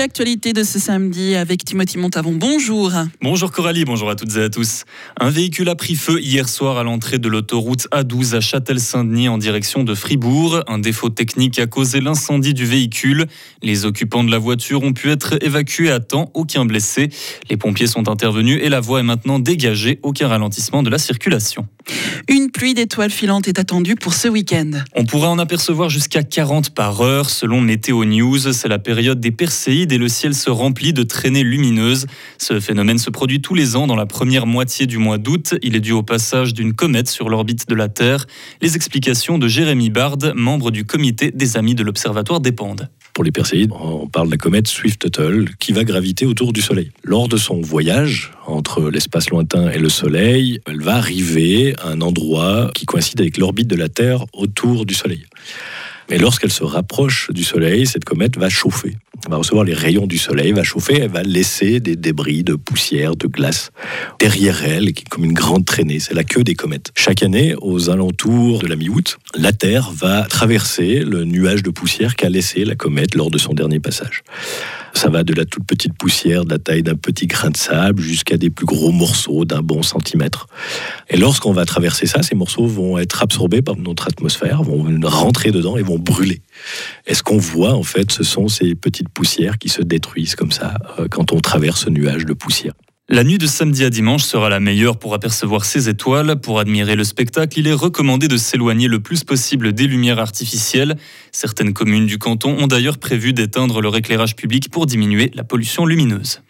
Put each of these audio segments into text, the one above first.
l'actualité de ce samedi avec Timothy Montavon. Bonjour. Bonjour Coralie, bonjour à toutes et à tous. Un véhicule a pris feu hier soir à l'entrée de l'autoroute A12 à Châtel-Saint-Denis en direction de Fribourg. Un défaut technique a causé l'incendie du véhicule. Les occupants de la voiture ont pu être évacués à temps, aucun blessé. Les pompiers sont intervenus et la voie est maintenant dégagée, aucun ralentissement de la circulation. Une pluie d'étoiles filantes est attendue pour ce week-end. On pourra en apercevoir jusqu'à 40 par heure selon Météo News. C'est la période des Perséides et le ciel se remplit de traînées lumineuses. Ce phénomène se produit tous les ans dans la première moitié du mois d'août. Il est dû au passage d'une comète sur l'orbite de la Terre. Les explications de Jérémy Bard, membre du comité des Amis de l'Observatoire dépendent. Pour les Perséides, on parle de la comète Swift-Tuttle qui va graviter autour du Soleil. Lors de son voyage entre l'espace lointain et le Soleil, elle va arriver à un endroit qui coïncide avec l'orbite de la Terre autour du Soleil. Mais lorsqu'elle se rapproche du Soleil, cette comète va chauffer. Elle va recevoir les rayons du Soleil, va chauffer, elle va laisser des débris de poussière, de glace derrière elle, qui est comme une grande traînée. C'est la queue des comètes. Chaque année, aux alentours de la mi-août, la Terre va traverser le nuage de poussière qu'a laissé la comète lors de son dernier passage. Ça va de la toute petite poussière de la taille d'un petit grain de sable jusqu'à des plus gros morceaux d'un bon centimètre. Et lorsqu'on va traverser ça, ces morceaux vont être absorbés par notre atmosphère, vont rentrer dedans et vont brûler. Et ce qu'on voit, en fait, ce sont ces petites poussières qui se détruisent comme ça euh, quand on traverse ce nuage de poussière. La nuit de samedi à dimanche sera la meilleure pour apercevoir ces étoiles. Pour admirer le spectacle, il est recommandé de s'éloigner le plus possible des lumières artificielles. Certaines communes du canton ont d'ailleurs prévu d'éteindre leur éclairage public pour diminuer la pollution lumineuse.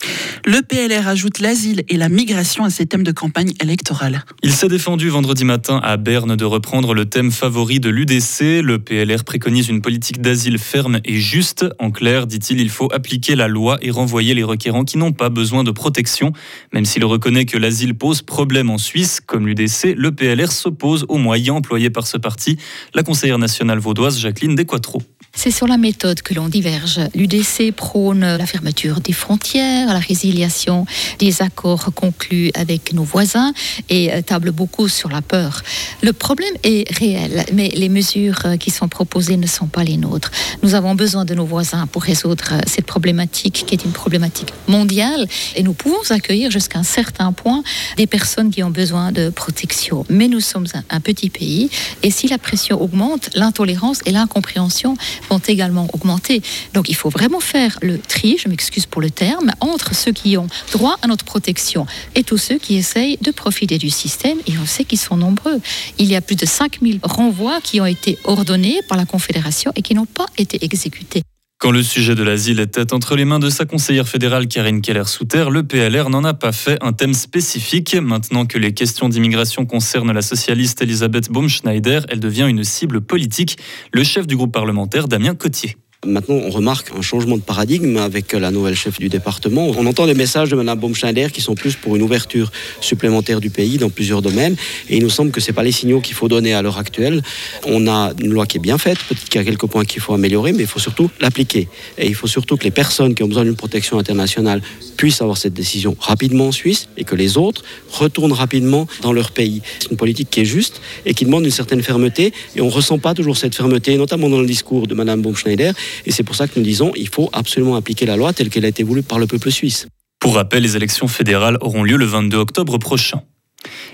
Le PLR ajoute l'asile et la migration à ses thèmes de campagne électorale. Il s'est défendu vendredi matin à Berne de reprendre le thème favori de l'UDC. Le PLR préconise une politique d'asile ferme et juste. En clair, dit-il, il faut appliquer la loi et renvoyer les requérants qui n'ont pas besoin de protection. Même s'il reconnaît que l'asile pose problème en Suisse, comme l'UDC, le PLR s'oppose aux moyens employés par ce parti. La conseillère nationale vaudoise Jacqueline Desquatro. C'est sur la méthode que l'on diverge. L'UDC prône la fermeture des frontières, la résiliation des accords conclus avec nos voisins et euh, table beaucoup sur la peur. Le problème est réel, mais les mesures euh, qui sont proposées ne sont pas les nôtres. Nous avons besoin de nos voisins pour résoudre euh, cette problématique qui est une problématique mondiale et nous pouvons accueillir jusqu'à un certain point des personnes qui ont besoin de protection. Mais nous sommes un, un petit pays et si la pression augmente, l'intolérance et l'incompréhension vont également augmenter. Donc il faut vraiment faire le tri, je m'excuse pour le terme, entre ceux qui ont droit à notre protection et tous ceux qui essayent de profiter du système. Et on sait qu'ils sont nombreux. Il y a plus de 5000 renvois qui ont été ordonnés par la Confédération et qui n'ont pas été exécutés. Quand le sujet de l'asile était entre les mains de sa conseillère fédérale Karine Keller-Souter, le PLR n'en a pas fait un thème spécifique. Maintenant que les questions d'immigration concernent la socialiste Elisabeth Baumschneider, elle devient une cible politique. Le chef du groupe parlementaire, Damien Cotier. Maintenant, on remarque un changement de paradigme avec la nouvelle chef du département. On entend des messages de Mme Baumschneider qui sont plus pour une ouverture supplémentaire du pays dans plusieurs domaines. Et il nous semble que ce pas les signaux qu'il faut donner à l'heure actuelle. On a une loi qui est bien faite, peut-être qu'il y a quelques points qu'il faut améliorer, mais il faut surtout l'appliquer. Et il faut surtout que les personnes qui ont besoin d'une protection internationale puissent avoir cette décision rapidement en Suisse et que les autres retournent rapidement dans leur pays. C'est une politique qui est juste et qui demande une certaine fermeté. Et on ne ressent pas toujours cette fermeté, notamment dans le discours de Mme Baumschneider. Et c'est pour ça que nous disons qu'il faut absolument appliquer la loi telle qu'elle a été voulue par le peuple suisse. Pour rappel, les élections fédérales auront lieu le 22 octobre prochain.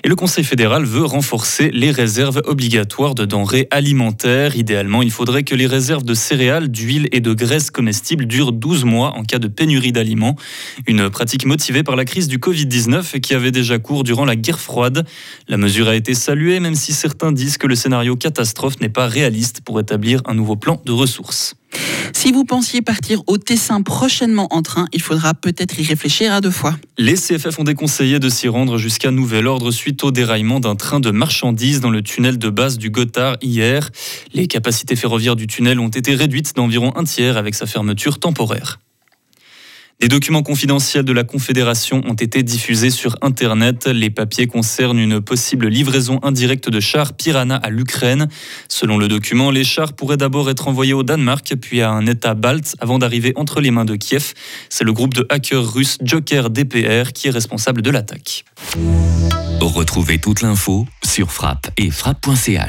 Et le Conseil fédéral veut renforcer les réserves obligatoires de denrées alimentaires. Idéalement, il faudrait que les réserves de céréales, d'huile et de graisse comestibles durent 12 mois en cas de pénurie d'aliments. Une pratique motivée par la crise du Covid-19 qui avait déjà cours durant la guerre froide. La mesure a été saluée, même si certains disent que le scénario catastrophe n'est pas réaliste pour établir un nouveau plan de ressources. Si vous pensiez partir au Tessin prochainement en train, il faudra peut-être y réfléchir à deux fois. Les CFF ont déconseillé de s'y rendre jusqu'à nouvel ordre suite au déraillement d'un train de marchandises dans le tunnel de base du Gothard hier. Les capacités ferroviaires du tunnel ont été réduites d'environ un tiers avec sa fermeture temporaire. Des documents confidentiels de la Confédération ont été diffusés sur Internet. Les papiers concernent une possible livraison indirecte de chars Piranha à l'Ukraine. Selon le document, les chars pourraient d'abord être envoyés au Danemark, puis à un État balte, avant d'arriver entre les mains de Kiev. C'est le groupe de hackers russes Joker DPR qui est responsable de l'attaque. Retrouvez toute l'info sur frappe et frappe.ch.